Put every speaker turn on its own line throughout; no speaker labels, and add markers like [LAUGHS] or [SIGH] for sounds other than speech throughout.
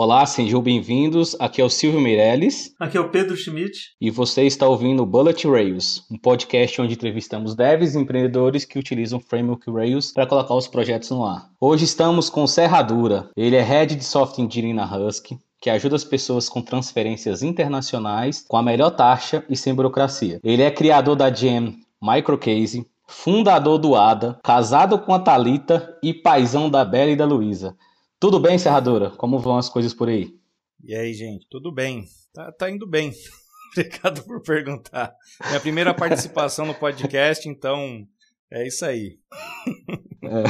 Olá, sejam bem-vindos. Aqui é o Silvio Meirelles.
Aqui é o Pedro Schmidt.
E você está ouvindo o Bullet Rails, um podcast onde entrevistamos devs e empreendedores que utilizam Framework Rails para colocar os projetos no ar. Hoje estamos com Serradura. Ele é Head de Software Engineering na Husky, que ajuda as pessoas com transferências internacionais com a melhor taxa e sem burocracia. Ele é criador da Gem Microcase, fundador do ADA, casado com a Talita e paisão da Bela e da Luísa. Tudo bem, Serradora? Como vão as coisas por aí?
E aí, gente, tudo bem? Tá, tá indo bem. [LAUGHS] Obrigado por perguntar. Minha primeira participação no podcast, então é isso aí.
É.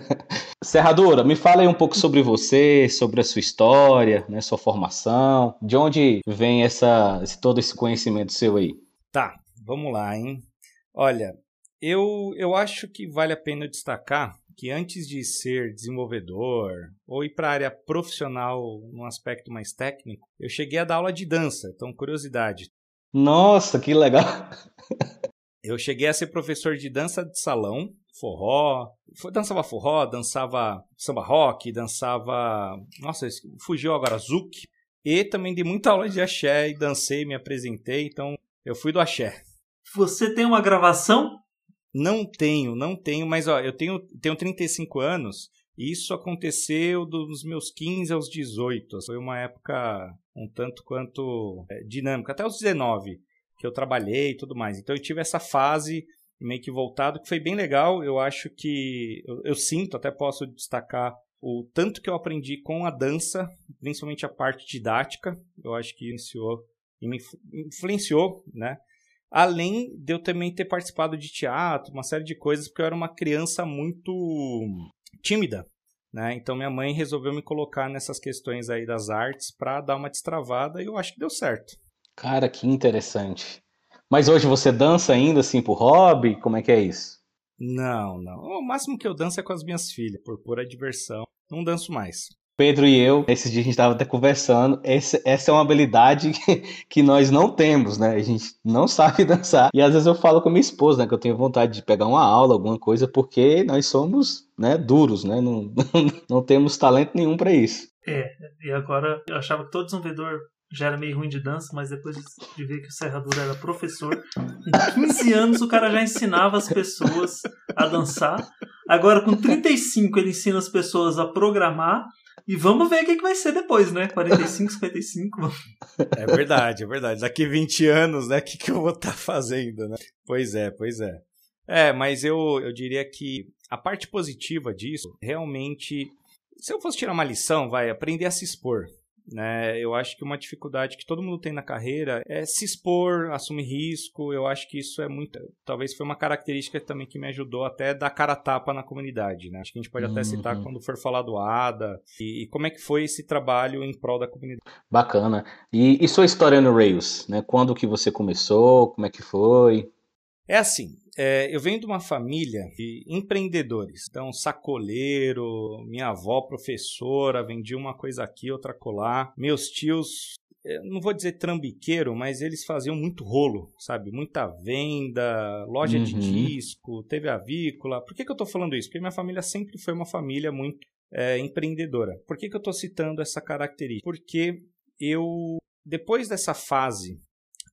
[LAUGHS] Serradora, me fala aí um pouco sobre você, sobre a sua história, né, sua formação, de onde vem essa, todo esse conhecimento seu aí?
Tá, vamos lá, hein? Olha, eu, eu acho que vale a pena destacar que antes de ser desenvolvedor ou ir para a área profissional num aspecto mais técnico, eu cheguei a dar aula de dança. Então, curiosidade.
Nossa, que legal! [LAUGHS]
eu cheguei a ser professor de dança de salão, forró, dançava forró, dançava samba rock, dançava. Nossa, fugiu agora, zouk. E também dei muita aula de axé e dancei, me apresentei, então eu fui do axé.
Você tem uma gravação
não tenho, não tenho, mas ó, eu tenho, tenho 35 anos e isso aconteceu dos meus 15 aos 18. Foi uma época um tanto quanto é, dinâmica, até os 19 que eu trabalhei e tudo mais. Então eu tive essa fase meio que voltado que foi bem legal. Eu acho que eu, eu sinto, até posso destacar o tanto que eu aprendi com a dança, principalmente a parte didática. Eu acho que iniciou e me influenciou, né? Além de eu também ter participado de teatro, uma série de coisas, porque eu era uma criança muito tímida. Né? Então minha mãe resolveu me colocar nessas questões aí das artes para dar uma destravada e eu acho que deu certo.
Cara, que interessante. Mas hoje você dança ainda assim por hobby? Como é que é isso?
Não, não. O máximo que eu danço é com as minhas filhas, por pura diversão. Não danço mais.
Pedro e eu, esses dias a gente estava até conversando, esse, essa é uma habilidade [LAUGHS] que, nós não temos, né? A gente não sabe [LAUGHS] dançar. E às vezes eu falo com minha esposa, né, que eu tenho vontade de pegar uma aula, alguma coisa, porque nós somos né, duros, né? Não, não, [LAUGHS] não temos talento nenhum para isso.
É, e agora eu achava que todo desenvolvedor já era meio ruim de dança, mas depois de ver que o Serrador era professor, com 15 anos o cara já ensinava as pessoas a dançar. Agora, com 35, ele ensina as pessoas a programar e vamos ver o que, que vai ser depois, né? 45, 55.
É verdade, é verdade. Daqui 20 anos, né? O que, que eu vou estar tá fazendo, né? Pois é, pois é. É, mas eu, eu diria que a parte positiva disso, realmente, se eu fosse tirar uma lição, vai aprender a se expor. Né? Eu acho que uma dificuldade que todo mundo tem na carreira é se expor, assumir risco. Eu acho que isso é muito. Talvez foi uma característica também que me ajudou até dar cara a tapa na comunidade. Né? Acho que a gente pode até citar uhum. quando for falar do ADA e, e, como é que foi esse trabalho em prol da comunidade.
Bacana. E, e sua história no Rails? Né? Quando que você começou? Como é que foi?
É assim, é, eu venho de uma família de empreendedores. Então, sacoleiro, minha avó professora, vendia uma coisa aqui, outra colar. Meus tios não vou dizer trambiqueiro, mas eles faziam muito rolo, sabe? Muita venda, loja uhum. de disco, teve avícola. Por que, que eu estou falando isso? Porque minha família sempre foi uma família muito é, empreendedora. Por que, que eu estou citando essa característica? Porque eu, depois dessa fase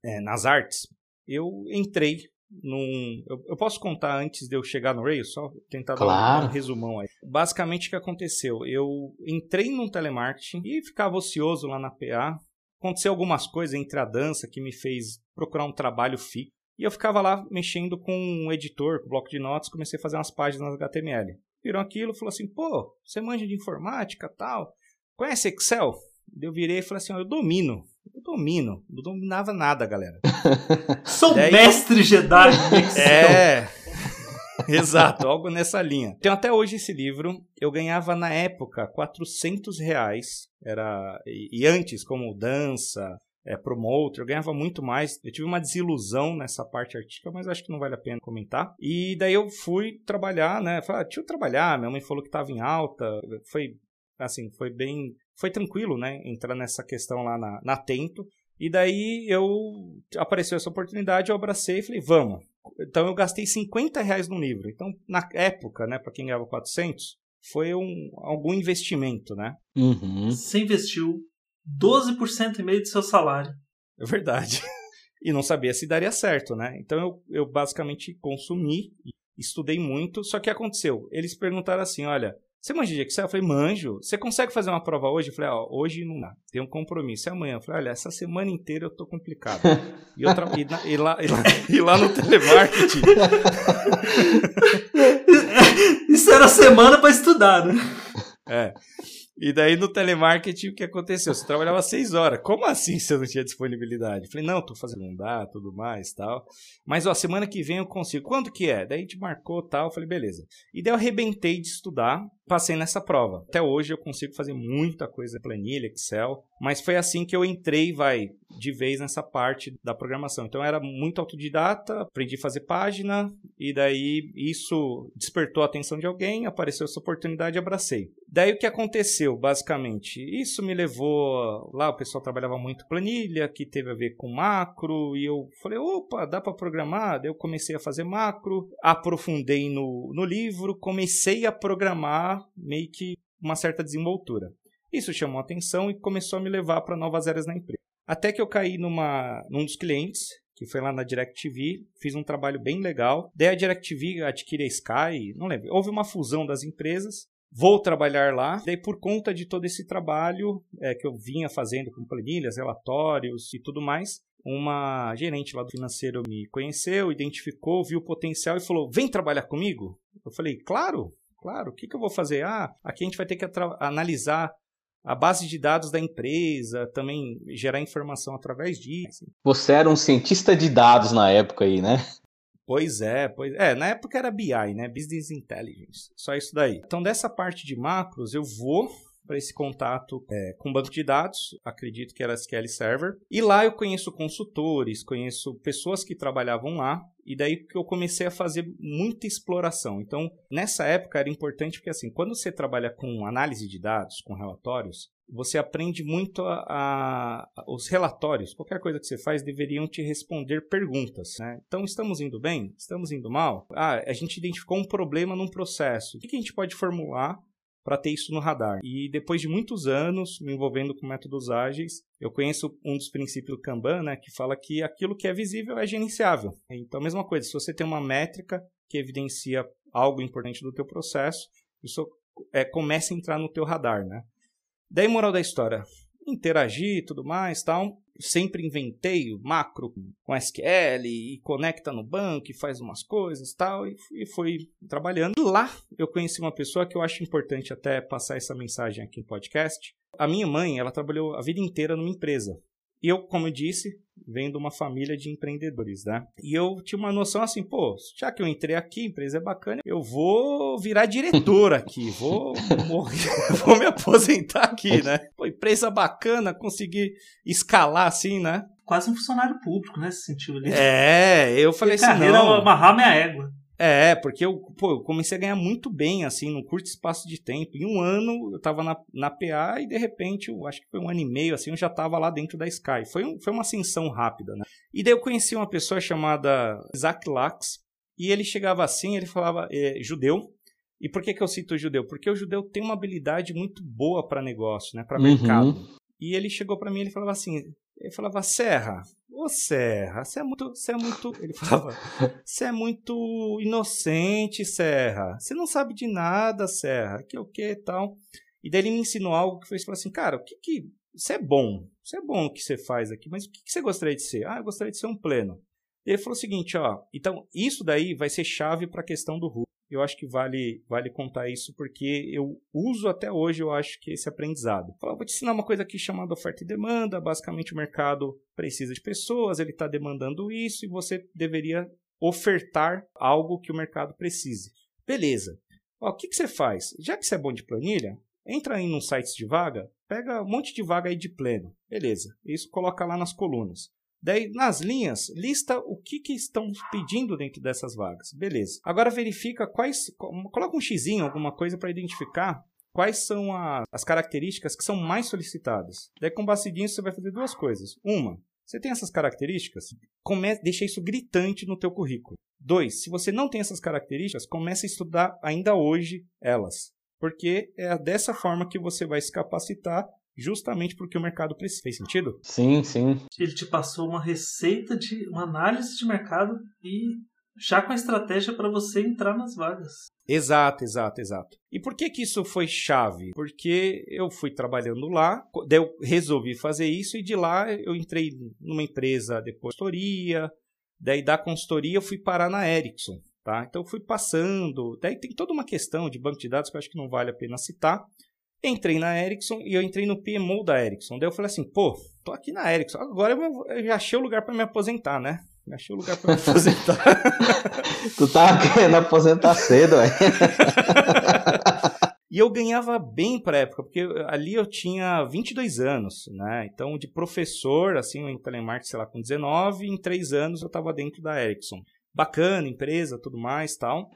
é, nas artes, eu entrei num. Eu, eu, posso contar antes de eu chegar no Rails? Só tentar
claro.
dar um resumão aí. Basicamente, o que aconteceu? Eu entrei num telemarketing e ficava ocioso lá na PA. Aconteceu algumas coisas entre a dança que me fez procurar um trabalho fixo. E eu ficava lá mexendo com um editor, com um bloco de notas, comecei a fazer umas páginas HTML. Virou aquilo, falou assim: pô, você manja de informática tal? Conhece Excel? Eu virei e falei assim: eu domino. Eu domino. Não dominava nada, galera. [LAUGHS]
Sou Daí, mestre Jedi. [LAUGHS]
é. [LAUGHS] Exato, algo nessa linha. Tenho até hoje esse livro. Eu ganhava na época 400 reais. Era, e, e antes, como dança, é, promoter, eu ganhava muito mais. Eu tive uma desilusão nessa parte artística, mas acho que não vale a pena comentar. E daí eu fui trabalhar, né? Falei, ah, deixa eu trabalhar. Minha mãe falou que estava em alta. Foi, assim, foi bem foi tranquilo, né? Entrar nessa questão lá na, na Tento. E daí eu apareceu essa oportunidade, eu abracei e falei, vamos. Então eu gastei 50 reais no livro. Então, na época, né, para quem ganhava 400, foi um, algum investimento, né?
Uhum.
Você investiu 12% e meio do seu salário.
É verdade. [LAUGHS] E não sabia se daria certo, né? Então eu, eu basicamente consumi, estudei muito, só que aconteceu. Eles perguntaram assim: olha, você manja de Excel? Eu falei, manjo. Você consegue fazer uma prova hoje? Eu falei, ó, hoje não dá. Tem um compromisso. É amanhã. Eu falei, olha, essa semana inteira eu tô complicado. e, e, na, e, lá, e, lá, [LAUGHS] e lá no telemarketing. [LAUGHS]
Isso era semana para estudar, né?
É. E daí no telemarketing o que aconteceu? Você trabalhava seis horas. Como assim você não tinha disponibilidade? Falei, não, tô fazendo não dá, tudo mais tal. Mas ó, semana que vem eu consigo. Quando que é? Daí a gente marcou tal. Falei, beleza. E daí eu arrebentei de estudar, passei nessa prova. Até hoje eu consigo fazer muita coisa, planilha, Excel. Mas foi assim que eu entrei, vai, de vez nessa parte da programação. Então era muito autodidata, aprendi a fazer página, e daí isso despertou a atenção de alguém, apareceu essa oportunidade abracei. Daí o que aconteceu, basicamente? Isso me levou. Lá o pessoal trabalhava muito planilha, que teve a ver com macro, e eu falei, opa, dá para programar? Daí eu comecei a fazer macro, aprofundei no, no livro, comecei a programar meio que uma certa desenvoltura. Isso chamou atenção e começou a me levar para novas áreas na empresa. Até que eu caí numa, num dos clientes, que foi lá na DirecTV, fiz um trabalho bem legal. Daí a DirecTV adquire a Sky, não lembro. Houve uma fusão das empresas. Vou trabalhar lá. Daí, por conta de todo esse trabalho é, que eu vinha fazendo com planilhas, relatórios e tudo mais, uma gerente lá do financeiro me conheceu, identificou, viu o potencial e falou: Vem trabalhar comigo? Eu falei: Claro, claro. O que, que eu vou fazer? Ah, aqui a gente vai ter que analisar a base de dados da empresa, também gerar informação através disso.
Você era um cientista de dados na época aí, né?
Pois é, pois é. Na época era BI, né? Business Intelligence. Só isso daí. Então, dessa parte de macros, eu vou para esse contato é, com banco de dados, acredito que era SQL Server. E lá eu conheço consultores, conheço pessoas que trabalhavam lá, e daí que eu comecei a fazer muita exploração. Então, nessa época era importante porque assim, quando você trabalha com análise de dados, com relatórios, você aprende muito a, a, os relatórios. Qualquer coisa que você faz deveriam te responder perguntas. Né? Então, estamos indo bem? Estamos indo mal? Ah, a gente identificou um problema num processo. O que, que a gente pode formular para ter isso no radar. E depois de muitos anos me envolvendo com métodos ágeis, eu conheço um dos princípios do Kanban, né, que fala que aquilo que é visível é gerenciável. Então, a mesma coisa, se você tem uma métrica que evidencia algo importante do teu processo, isso é, começa a entrar no teu radar, né? Daí, moral da história, interagir e tudo mais, tal sempre inventei o macro com SQL e conecta no banco e faz umas coisas tal, e, e fui trabalhando. Lá eu conheci uma pessoa que eu acho importante até passar essa mensagem aqui no podcast. A minha mãe, ela trabalhou a vida inteira numa empresa. E eu, como eu disse, venho de uma família de empreendedores, né? E eu tinha uma noção assim, pô, já que eu entrei aqui, a empresa é bacana, eu vou virar diretor aqui, [LAUGHS] vou morrer, [LAUGHS] vou me aposentar aqui, né? Pô, empresa bacana, conseguir escalar assim, né?
Quase um funcionário público, né? Se sentiu ali.
É, eu falei assim,
carreira,
não.
amarrar minha égua.
É, porque eu, pô, eu comecei a ganhar muito bem, assim, num curto espaço de tempo. Em um ano, eu tava na, na PA e, de repente, eu acho que foi um ano e meio, assim, eu já tava lá dentro da Sky. Foi, um, foi uma ascensão rápida, né? E daí eu conheci uma pessoa chamada Isaac Lax, e ele chegava assim, ele falava, é, judeu. E por que, que eu cito judeu? Porque o judeu tem uma habilidade muito boa para negócio, né? Para mercado. Uhum. E ele chegou para mim e falava assim, ele falava, Serra, Ô Serra, você é muito. Você é muito. Ele [LAUGHS] falava. Você é muito inocente, Serra. Você não sabe de nada, Serra. Que o que tal. E daí ele me ensinou algo que foi falar assim, cara, o que que. Você é bom. Você é bom o que você faz aqui, mas o que, que você gostaria de ser? Ah, eu gostaria de ser um pleno. E ele falou o seguinte, ó. Então, isso daí vai ser chave para a questão do Hulk. Eu acho que vale, vale contar isso porque eu uso até hoje, eu acho que esse aprendizado. Falo, vou te ensinar uma coisa aqui chamada oferta e demanda. Basicamente, o mercado precisa de pessoas, ele está demandando isso e você deveria ofertar algo que o mercado precise. Beleza. Ó, o que, que você faz? Já que você é bom de planilha, entra aí num site de vaga, pega um monte de vaga aí de pleno. Beleza. Isso coloca lá nas colunas. Daí, nas linhas, lista o que, que estão pedindo dentro dessas vagas. Beleza. Agora verifica quais. Coloca um x, alguma coisa para identificar quais são a, as características que são mais solicitadas. Daí, com base nisso, você vai fazer duas coisas. Uma, você tem essas características? Comece, deixa isso gritante no teu currículo. Dois, se você não tem essas características, comece a estudar ainda hoje elas. Porque é dessa forma que você vai se capacitar justamente porque o mercado precisa. Fez sentido?
Sim, sim.
Ele te passou uma receita de uma análise de mercado e já com a estratégia para você entrar nas vagas.
Exato, exato, exato. E por que que isso foi chave? Porque eu fui trabalhando lá, daí eu resolvi fazer isso e de lá eu entrei numa empresa depois de consultoria, daí da consultoria eu fui parar na Ericsson, tá? Então eu fui passando, daí tem toda uma questão de banco de dados que eu acho que não vale a pena citar. Entrei na Ericsson e eu entrei no PMO da Ericsson. Daí eu falei assim, pô, tô aqui na Ericsson, agora eu já achei o lugar para me aposentar, né? Achei o lugar pra me aposentar. [LAUGHS]
tu tava querendo aposentar cedo, velho. [LAUGHS]
E eu ganhava bem pra época, porque ali eu tinha 22 anos, né? Então, de professor, assim, em telemarketing, sei lá, com 19, em 3 anos eu estava dentro da Ericsson. Bacana, empresa, tudo mais, tal.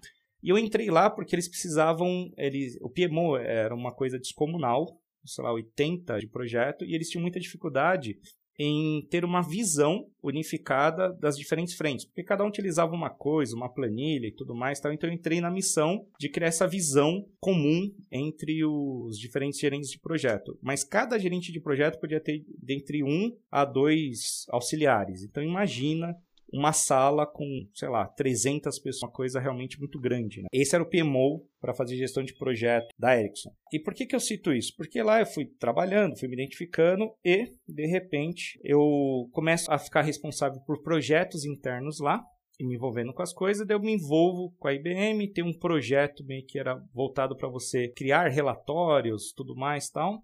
E eu entrei lá porque eles precisavam, eles, o PMO era uma coisa descomunal, sei lá, 80 de projeto, e eles tinham muita dificuldade em ter uma visão unificada das diferentes frentes, porque cada um utilizava uma coisa, uma planilha e tudo mais, então eu entrei na missão de criar essa visão comum entre os diferentes gerentes de projeto. Mas cada gerente de projeto podia ter entre um a dois auxiliares. Então imagina uma sala com, sei lá, 300 pessoas, uma coisa realmente muito grande. Né? Esse era o PMO para fazer gestão de projeto da Ericsson. E por que, que eu cito isso? Porque lá eu fui trabalhando, fui me identificando e, de repente, eu começo a ficar responsável por projetos internos lá, e me envolvendo com as coisas, daí eu me envolvo com a IBM, tem um projeto meio que era voltado para você criar relatórios, tudo mais tal.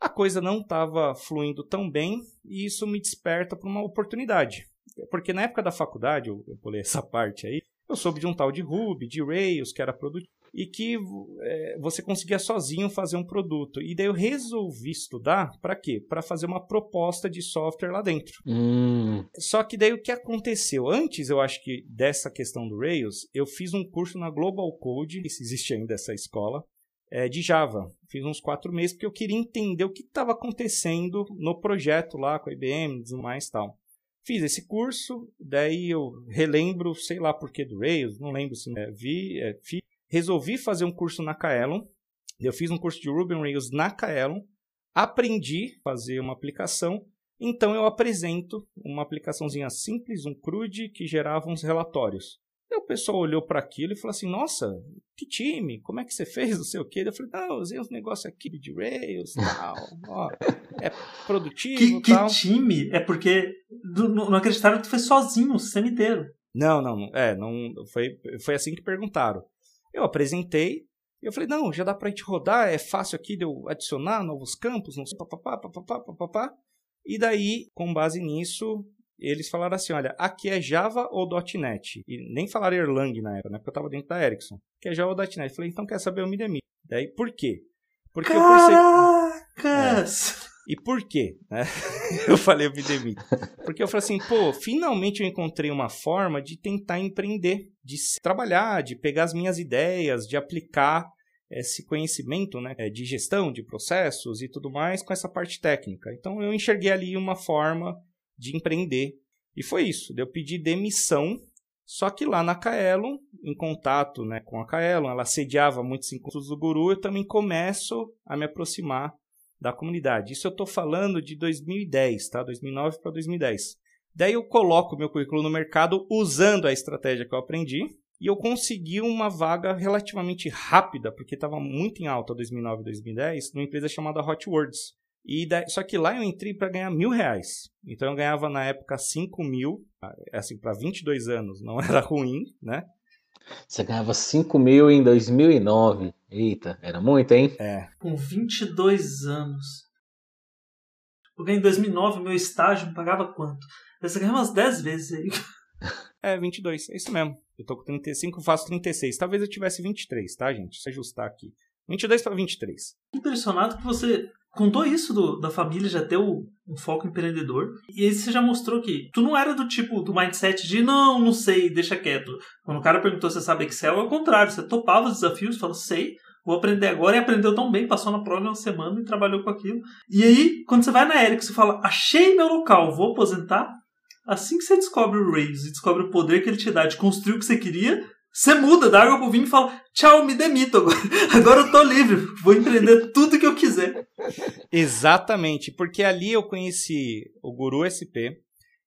A coisa não estava fluindo tão bem e isso me desperta para uma oportunidade. Porque na época da faculdade, eu, eu pulei essa [LAUGHS] parte aí, eu soube de um tal de Ruby, de Rails, que era produto, e que é, você conseguia sozinho fazer um produto. E daí eu resolvi estudar para quê? Para fazer uma proposta de software lá dentro.
Hum.
Só que daí o que aconteceu? Antes, eu acho que dessa questão do Rails, eu fiz um curso na Global Code, se existe ainda essa escola, é, de Java. Fiz uns quatro meses porque eu queria entender o que estava acontecendo no projeto lá com a IBM e mais tal. Fiz esse curso, daí eu relembro, sei lá por que do Rails, não lembro se é, vi, é, resolvi fazer um curso na Kaelon. Eu fiz um curso de Ruby on Rails na Kaelon, aprendi a fazer uma aplicação, então eu apresento uma aplicaçãozinha simples, um CRUD, que gerava uns relatórios. Aí o pessoal olhou para aquilo e falou assim: Nossa, que time, como é que você fez? Não sei o quê. Eu falei: Não, eu usei uns negócios aqui de Rails [LAUGHS] tal. Ó, é produtivo.
Que,
tal.
que time? É porque não acreditaram que tu fez sozinho o sistema inteiro.
Não, não, é, não foi, foi assim que perguntaram. Eu apresentei, eu falei, não, já dá pra gente rodar, é fácil aqui de eu adicionar novos campos, não sei, papapá, papapá, papapá. E daí, com base nisso, eles falaram assim: olha, aqui é Java ou .NET. E nem falaram Erlang na época, né? Porque eu estava dentro da Ericsson. Que é Java ou .NET. Eu falei, então quer saber, eu me demito. Daí, por quê?
Porque Caracas!
eu É. E por quê? Né? [LAUGHS] eu falei, eu me demito. Porque eu falei assim, pô, finalmente eu encontrei uma forma de tentar empreender, de trabalhar, de pegar as minhas ideias, de aplicar esse conhecimento né, de gestão de processos e tudo mais com essa parte técnica. Então eu enxerguei ali uma forma de empreender. E foi isso. Eu pedi demissão, só que lá na Kaelon, em contato né, com a Kaelon, ela sediava muitos encontros do Guru, eu também começo a me aproximar da comunidade. Isso eu estou falando de 2010, tá? 2009 para 2010. Daí eu coloco meu currículo no mercado usando a estratégia que eu aprendi e eu consegui uma vaga relativamente rápida, porque estava muito em alta 2009 e 2010, numa empresa chamada Hot Words. E daí, só que lá eu entrei para ganhar mil reais. Então eu ganhava na época 5 mil, assim, para 22 anos não [LAUGHS] era ruim, né?
Você ganhava 5 mil em 2009. Eita, era muito, hein?
É.
Com 22 anos. Porque em 2009 meu estágio me pagava quanto? Você ganhava umas 10 vezes aí. [LAUGHS]
É, 22, é isso mesmo. Eu tô com 35, faço 36. Talvez eu tivesse 23, tá, gente? Se ajustar aqui. 22 para 23.
Impressionado que você contou isso do, da família já ter um foco empreendedor. E aí você já mostrou que tu não era do tipo do mindset de não, não sei, deixa quieto. Quando o cara perguntou se você sabe Excel, é o contrário. Você topava os desafios, falou, sei, vou aprender agora e aprendeu tão bem, passou na prova uma semana e trabalhou com aquilo. E aí, quando você vai na Eric, você fala, achei meu local, vou aposentar. Assim que você descobre o Rails e descobre o poder que ele te dá de construir o que você queria, Você muda da água pro vinho e fala: tchau, me demito agora. [LAUGHS] Agora eu tô livre, vou empreender tudo que eu quiser.
Exatamente, porque ali eu conheci o Guru SP,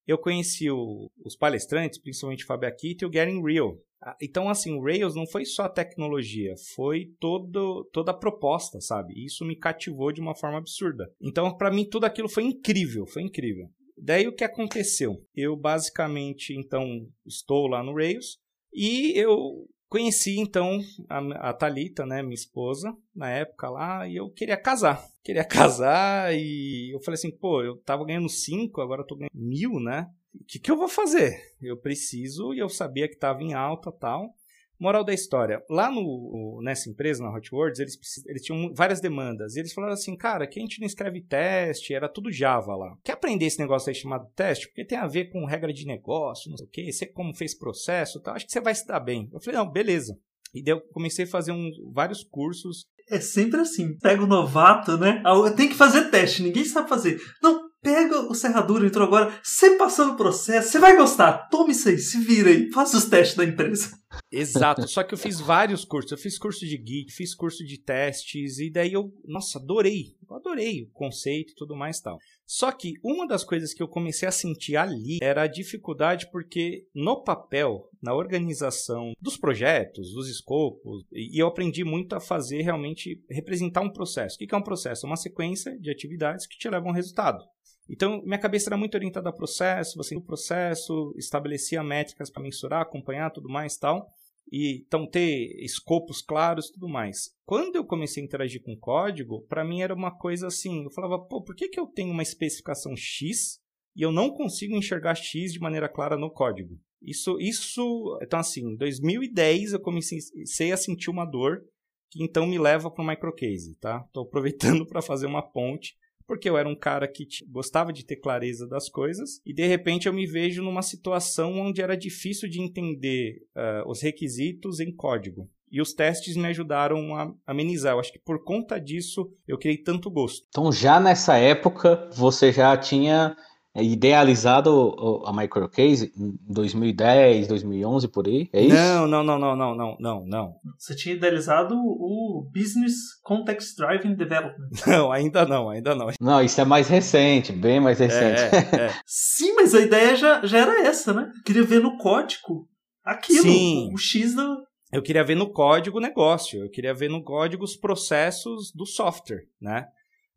eu conheci o, os palestrantes, principalmente o Fábio Akita e o Getting Real. Ah, então, assim, o Rails não foi só a tecnologia, foi todo, toda a proposta, sabe? Isso me cativou de uma forma absurda. Então, para mim, tudo aquilo foi incrível, foi incrível. Daí, o que aconteceu? Eu, basicamente, então, estou lá no Rails e eu conheci, então, a, a Thalita, né, minha esposa, na época lá, e eu queria casar. Queria [LAUGHS] casar e eu falei assim, pô, eu tava ganhando 5, agora eu tô ganhando mil, né? o que, que eu vou fazer? Eu preciso, e eu sabia que estava em alta tal. Moral da história, lá no, nessa empresa, na Hotwords, eles, eles tinham várias demandas. E eles falaram assim, cara, que a gente não escreve teste, era tudo Java lá. Quer aprender esse negócio aí chamado teste? Porque tem a ver com regra de negócio, não sei o quê, você como fez processo tal, acho que você vai se dar bem. Eu falei, não, beleza. E daí eu comecei a fazer um, vários cursos.
É sempre assim, pega o novato, né? Tem que fazer teste, ninguém sabe fazer. Não, Pega o Serradura, entrou agora, você passou no processo, você vai gostar. Tome isso aí, se vira aí, faça os testes da empresa.
Exato, só que eu fiz vários cursos. Eu fiz curso de Git, fiz curso de testes, e daí eu, nossa, adorei. Eu adorei o conceito e tudo mais tal. Só que uma das coisas que eu comecei a sentir ali era a dificuldade, porque no papel, na organização dos projetos, dos escopos, e eu aprendi muito a fazer realmente representar um processo. O que é um processo? É uma sequência de atividades que te levam a um resultado. Então, minha cabeça era muito orientada a processo, você no processo, estabelecia métricas para mensurar, acompanhar, tudo mais tal. E então ter escopos claros, tudo mais. Quando eu comecei a interagir com código, para mim era uma coisa assim, eu falava, pô, por que, que eu tenho uma especificação X e eu não consigo enxergar X de maneira clara no código? Isso, isso, então assim, em 2010 eu comecei a sentir uma dor que então me leva para o microcase, tá? Estou aproveitando [LAUGHS] para fazer uma ponte porque eu era um cara que gostava de ter clareza das coisas e de repente eu me vejo numa situação onde era difícil de entender uh, os requisitos em código. E os testes me ajudaram a amenizar. Eu acho que por conta disso eu criei tanto gosto.
Então, já nessa época, você já tinha idealizado a microcase em 2010, 2011 por aí? É isso?
Não, não, não, não, não, não, não, não.
Você tinha idealizado o Business Context Driving Development. [LAUGHS]
Não, ainda não, ainda não.
Não, isso é mais recente, bem mais recente.
É, é. [LAUGHS] Sim, mas a ideia já, já era essa, né? Eu queria ver no código aquilo, Sim. o X do,
eu queria ver no código o negócio, eu queria ver no código os processos do software, né?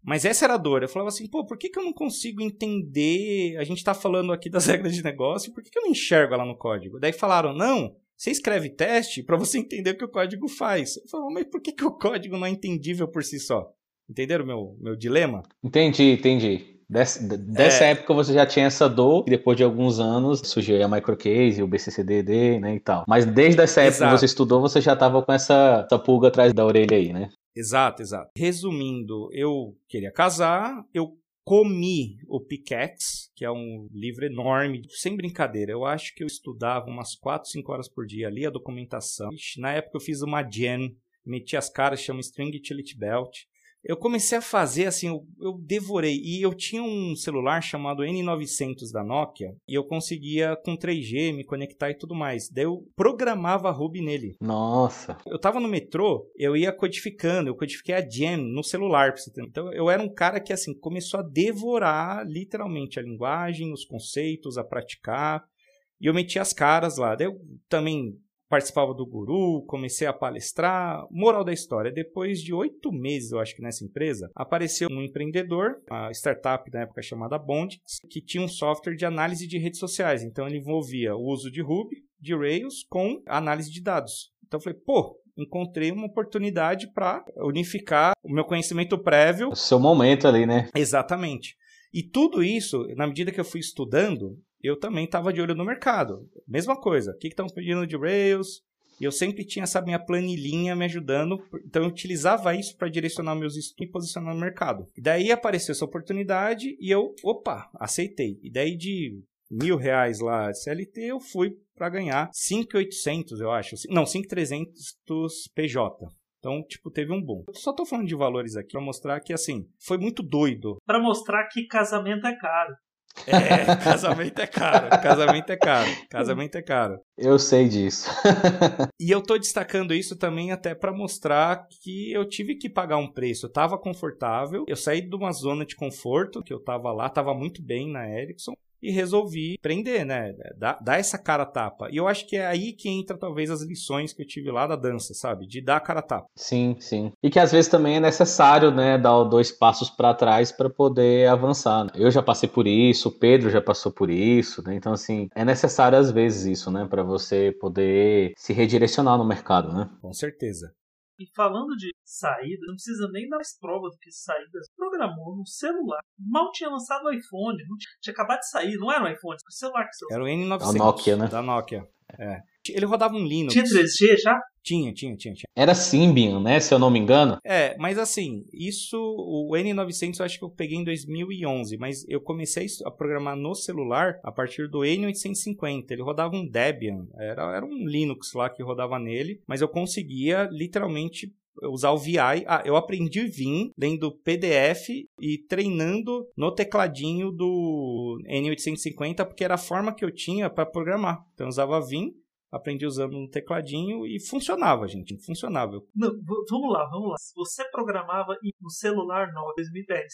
Mas essa era a dor. Eu falava assim, pô, por que, que eu não consigo entender? A gente está falando aqui das [LAUGHS] regras de negócio, por que, que eu não enxergo ela no código? Daí falaram, não, você escreve teste para você entender o que o código faz. Eu falava, mas por que, que o código não é entendível por si só? Entenderam o meu, meu dilema?
Entendi, entendi. Dessa, dessa é... época você já tinha essa dor, e depois de alguns anos surgiu a microcase, o BCCDD, né, e tal. Mas desde essa época Exato. que você estudou, você já estava com essa, essa pulga atrás da orelha aí, né?
Exato, exato. Resumindo, eu queria casar, eu comi o Pickaxe, que é um livro enorme, sem brincadeira. Eu acho que eu estudava umas 4, 5 horas por dia, ali a documentação. Na época eu fiz uma gen, meti as caras, chama String Utility Belt eu comecei a fazer assim, eu, eu, devorei. E eu tinha um celular chamado N900 da Nokia e eu conseguia com 3G me conectar e tudo mais. Daí eu programava Ruby nele.
Nossa.
Eu tava no metrô, eu ia codificando, eu codifiquei a Gem no celular, pra você ter. Então eu era um cara que assim começou a devorar literalmente a linguagem, os conceitos, a praticar. E eu metia as caras lá. Daí eu também participava do Guru, comecei a palestrar. Moral da história, depois de oito meses, eu acho que nessa empresa, apareceu um empreendedor, uma startup na época chamada Bond, que tinha um software de análise de redes sociais. Então ele envolvia o uso de Ruby, de Rails, com análise de dados. Então eu falei, pô, encontrei uma oportunidade para unificar o meu conhecimento prévio. O
seu momento ali, né?
Exatamente. E tudo isso, na medida que eu fui estudando, eu também estava de olho no mercado. Mesma coisa, o que estão pedindo de Rails? E eu sempre tinha essa minha planilhinha me ajudando, então eu utilizava isso para direcionar meus estudos e posicionar no mercado. E daí apareceu essa oportunidade e eu, opa, aceitei. E daí de mil reais lá CLT, eu fui para ganhar 5,800, eu acho. Não, 5,300 PJ. Então, tipo, teve um boom. Eu só tô falando de valores aqui para mostrar que, assim, foi muito doido.
Para mostrar que casamento é caro.
É, [LAUGHS] casamento é caro, casamento é caro, casamento é caro.
Eu sei disso. [LAUGHS]
e eu tô destacando isso também até para mostrar que eu tive que pagar um preço. Eu tava confortável, eu saí de uma zona de conforto, que eu tava lá, tava muito bem na Ericsson, e resolvi prender, né? Dar, dar essa cara tapa. E eu acho que é aí que entra talvez as lições que eu tive lá da dança, sabe? De dar a cara tapa.
Sim, sim. E que às vezes também é necessário, né, dar dois passos para trás para poder avançar. Né? Eu já passei por isso, o Pedro já passou por isso, né? Então assim, é necessário às vezes isso, né, para você poder se redirecionar no mercado, né?
Com certeza.
E falando de saída, não precisa nem dar mais prova do que saídas. Programou no celular. Mal tinha lançado o iPhone. Tinha, tinha, acabado de sair. Não era um iPhone, era o celular que você
Era o N900.
A Nokia, né?
Da Nokia. É. Ele rodava um Linux.
Tinha 3G já?
Tinha, tinha, tinha, tinha.
Era Symbian, né? Se eu não me engano.
É, mas assim, isso, o N900 eu acho que eu peguei em 2011, mas eu comecei a programar no celular a partir do N850. Ele rodava um Debian, era, era um Linux lá que rodava nele, mas eu conseguia literalmente usar o VI. Ah, eu aprendi Vim lendo PDF e treinando no tecladinho do N850, porque era a forma que eu tinha para programar. Então eu usava Vim aprendi usando um tecladinho e funcionava, gente. Funcionava.
Não, vamos lá, vamos lá. Você programava no celular 9 2010,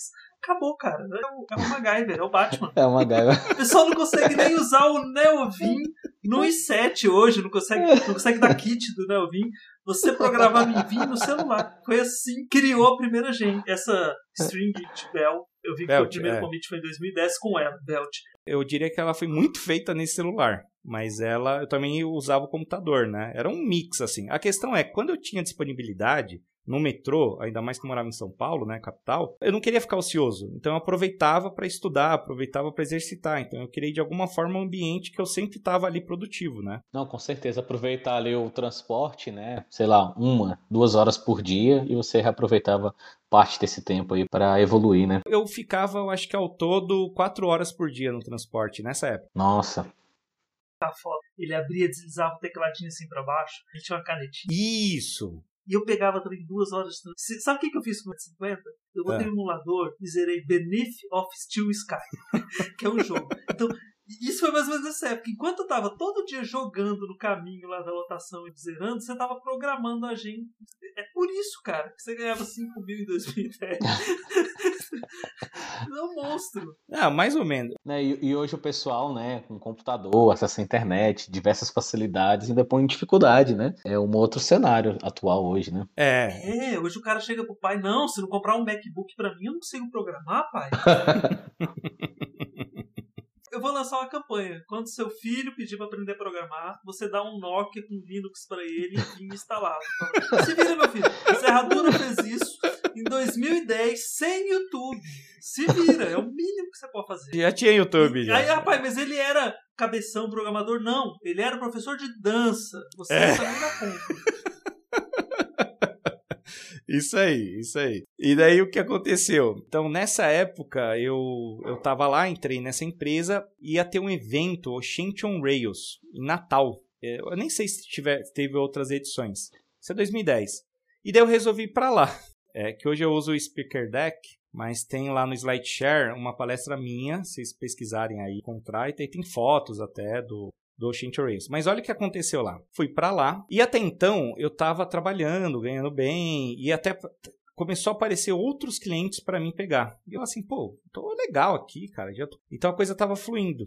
acabou, cara. É o, é o MacGyver, é o Batman.
É o MacGyver. [LAUGHS]
O pessoal não consegue nem usar o Neovim no i7 hoje, não consegue, não consegue dar kit do Neovim. Você programava em Vim no celular. Foi assim que criou a primeira gen. Essa string de Bell. Eu vi Belt, que o primeiro é. commit foi em 2010 com ela, Belt.
Eu diria que ela foi muito feita nesse celular mas ela eu também usava o computador, né? Era um mix assim. A questão é, quando eu tinha disponibilidade no metrô, ainda mais que eu morava em São Paulo, né, capital, eu não queria ficar ocioso. Então eu aproveitava para estudar, aproveitava para exercitar. Então eu criei de alguma forma um ambiente que eu sempre estava ali produtivo, né?
Não, com certeza aproveitar ali o transporte, né? Sei lá, uma, duas horas por dia e você reaproveitava parte desse tempo aí para evoluir, né?
Eu ficava, eu acho que ao todo, quatro horas por dia no transporte nessa época.
Nossa,
a foto. Ele abria, deslizava o tecladinho assim para baixo, ele tinha uma canetinha.
Isso!
E eu pegava também duas horas de Sabe o que, que eu fiz com o 50? Eu botei é. um emulador e zerei Beneath of Steel Sky, [LAUGHS] que é um jogo. Então, isso foi mais ou menos nessa época. Enquanto eu tava todo dia jogando no caminho lá da lotação e zerando, você tava programando a gente. É por isso, cara, que você ganhava 5 mil em 2010. [LAUGHS] é um monstro.
Ah, mais ou menos.
Né, e, e, hoje o pessoal, né, com computador, acesso à internet, diversas facilidades, ainda põe em dificuldade, né? É um outro cenário atual hoje, né?
É.
É, hoje o cara chega pro pai, não, se não comprar um MacBook pra mim, eu não consigo programar, pai. [LAUGHS] eu vou lançar uma campanha. Quando seu filho pedir para aprender a programar, você dá um Nokia com Linux para ele e instalado. Se vira, meu filho. A Serradura fez isso em 2010 sem YouTube. Se vira, é o mínimo que você pode fazer.
Já tinha YouTube.
Já. Aí, rapaz, mas ele era cabeção programador? Não. Ele era professor de dança. Você é. também dá conta.
Isso aí, isso aí. E daí o que aconteceu? Então, nessa época, eu, eu tava lá, entrei nessa empresa, ia ter um evento, o Shinchon Rails, em Natal. É, eu nem sei se tiver, teve outras edições. Isso é 2010. E daí eu resolvi ir pra lá. É, que hoje eu uso o Speaker Deck, mas tem lá no SlideShare uma palestra minha, se vocês pesquisarem aí, encontrar, e tem fotos até do, do Shinto Race. Mas olha o que aconteceu lá. Fui para lá e até então eu estava trabalhando, ganhando bem e até começou a aparecer outros clientes para mim pegar. E eu assim, pô, tô legal aqui, cara. Tô... Então a coisa estava fluindo.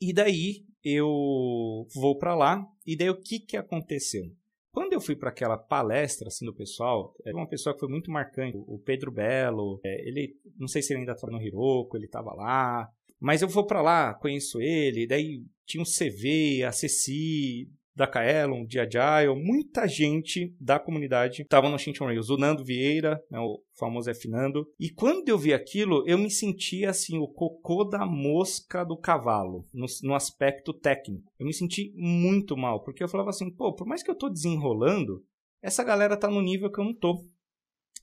E daí eu vou para lá e daí o que que aconteceu? Quando eu fui para aquela palestra assim do pessoal, era uma pessoa que foi muito marcante, o Pedro Belo, é, ele, não sei se ele ainda estava no Hiroko, ele estava lá, mas eu vou para lá, conheço ele, daí tinha o CV, a Ceci, da Kaelon, de Agile, muita gente da comunidade estava no Shinton Rails. O Nando Vieira, né, o famoso F Nando. E quando eu vi aquilo, eu me sentia assim, o cocô da mosca do cavalo, no, no aspecto técnico. Eu me senti muito mal, porque eu falava assim, pô, por mais que eu tô desenrolando, essa galera tá no nível que eu não tô.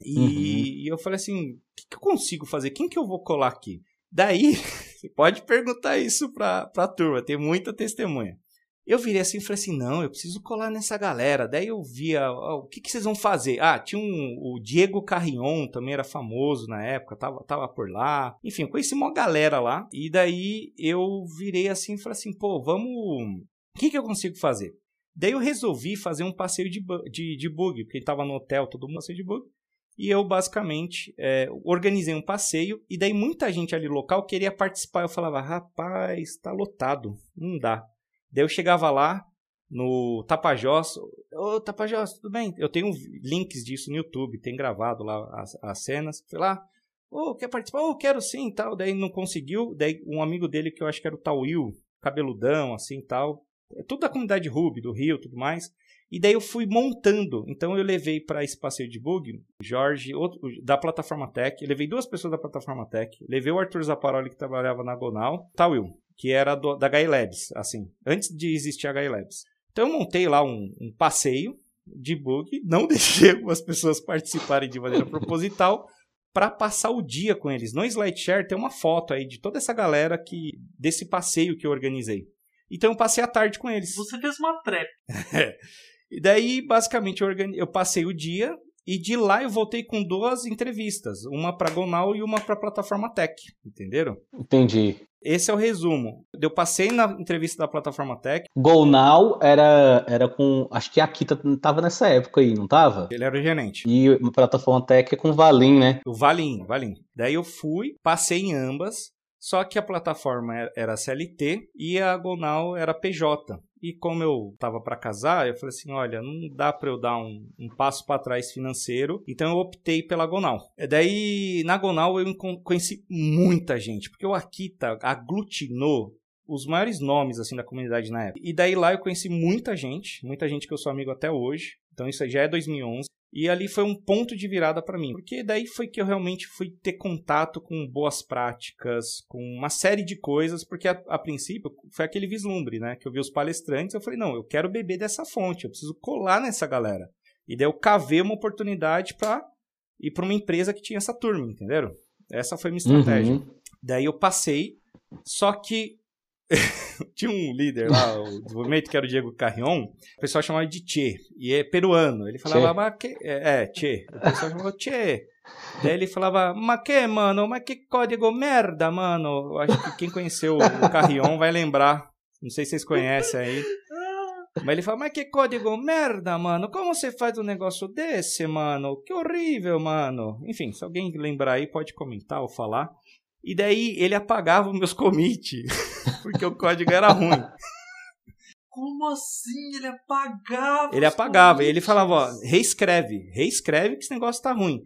E, uhum. e eu falei assim, o que, que eu consigo fazer? Quem que eu vou colar aqui? Daí, [LAUGHS] você pode perguntar isso para a turma, tem muita testemunha. Eu virei assim e falei assim: não, eu preciso colar nessa galera. Daí eu via, oh, o que, que vocês vão fazer? Ah, tinha um, o Diego Carrion, também era famoso na época, tava, tava por lá. Enfim, eu conheci uma galera lá. E daí eu virei assim e falei assim: pô, vamos. O que, que eu consigo fazer? Daí eu resolvi fazer um passeio de, de, de bug, porque ele tava no hotel, todo mundo passeio de bug. E eu basicamente é, organizei um passeio. E daí muita gente ali local queria participar. Eu falava: rapaz, tá lotado, não dá. Daí eu chegava lá no Tapajós. Ô, Tapajós, tudo bem? Eu tenho links disso no YouTube, tem gravado lá as, as cenas. Fui lá, ô, oh, quer participar? Ô, oh, quero sim tal. Daí não conseguiu. Daí um amigo dele, que eu acho que era o Tauil, cabeludão, assim tal. Tudo da comunidade Ruby, do Rio tudo mais. E daí eu fui montando. Então eu levei para esse passeio de bug, Jorge, outro, da plataforma Tech. levei duas pessoas da plataforma Tech. Levei o Arthur Zaparoli, que trabalhava na Gonal. Tauil, que era do, da HI Labs, assim, antes de existir a HI Labs. Então eu montei lá um, um passeio de bug, não [LAUGHS] deixei as pessoas participarem de maneira proposital para passar o dia com eles. No SlideShare tem uma foto aí de toda essa galera que desse passeio que eu organizei. Então eu passei a tarde com eles.
Você fez uma trap. [LAUGHS]
e daí, basicamente, eu, organi... eu passei o dia e de lá eu voltei com duas entrevistas, uma para Gonal e uma para a plataforma Tech, entenderam?
Entendi.
Esse é o resumo. Eu passei na entrevista da plataforma Tech.
Go Now era, era com. Acho que a Kita tava nessa época aí, não tava?
Ele era o gerente.
E a plataforma Tech é com o Valim, né?
O Valim, Valim. Daí eu fui, passei em ambas. Só que a plataforma era CLT e a Gonal era PJ. E como eu estava para casar, eu falei assim: olha, não dá para eu dar um, um passo para trás financeiro, então eu optei pela Gonal. E daí, na Gonal, eu conheci muita gente, porque o Akita aglutinou os maiores nomes assim da comunidade na época. E daí lá eu conheci muita gente, muita gente que eu sou amigo até hoje. Então isso já é 2011. E ali foi um ponto de virada para mim, porque daí foi que eu realmente fui ter contato com boas práticas, com uma série de coisas, porque a, a, princípio foi aquele vislumbre, né? Que eu vi os palestrantes, eu falei, não, eu quero beber dessa fonte, eu preciso colar nessa galera. E daí eu cavei uma oportunidade para ir para uma empresa que tinha essa turma, entenderam? Essa foi a minha estratégia. Uhum. Daí eu passei, só que [LAUGHS] tinha um líder lá, o desenvolvimento, que era o Diego Carrion, o pessoal chamava de Che, e é peruano. Ele falava, mas que. É, é, Che. O pessoal chamava Che. Daí ele falava, mas que, mano? Mas que código merda, mano? Eu acho que quem conheceu o Carrion vai lembrar. Não sei se vocês conhecem aí. Mas ele fala, mas que código merda, mano? Como você faz um negócio desse, mano? Que horrível, mano. Enfim, se alguém lembrar aí, pode comentar ou falar. E daí ele apagava os meus commits, [LAUGHS] porque o código era ruim.
Como assim? Ele apagava?
Ele apagava. E ele falava, ó, reescreve. Reescreve que esse negócio tá ruim.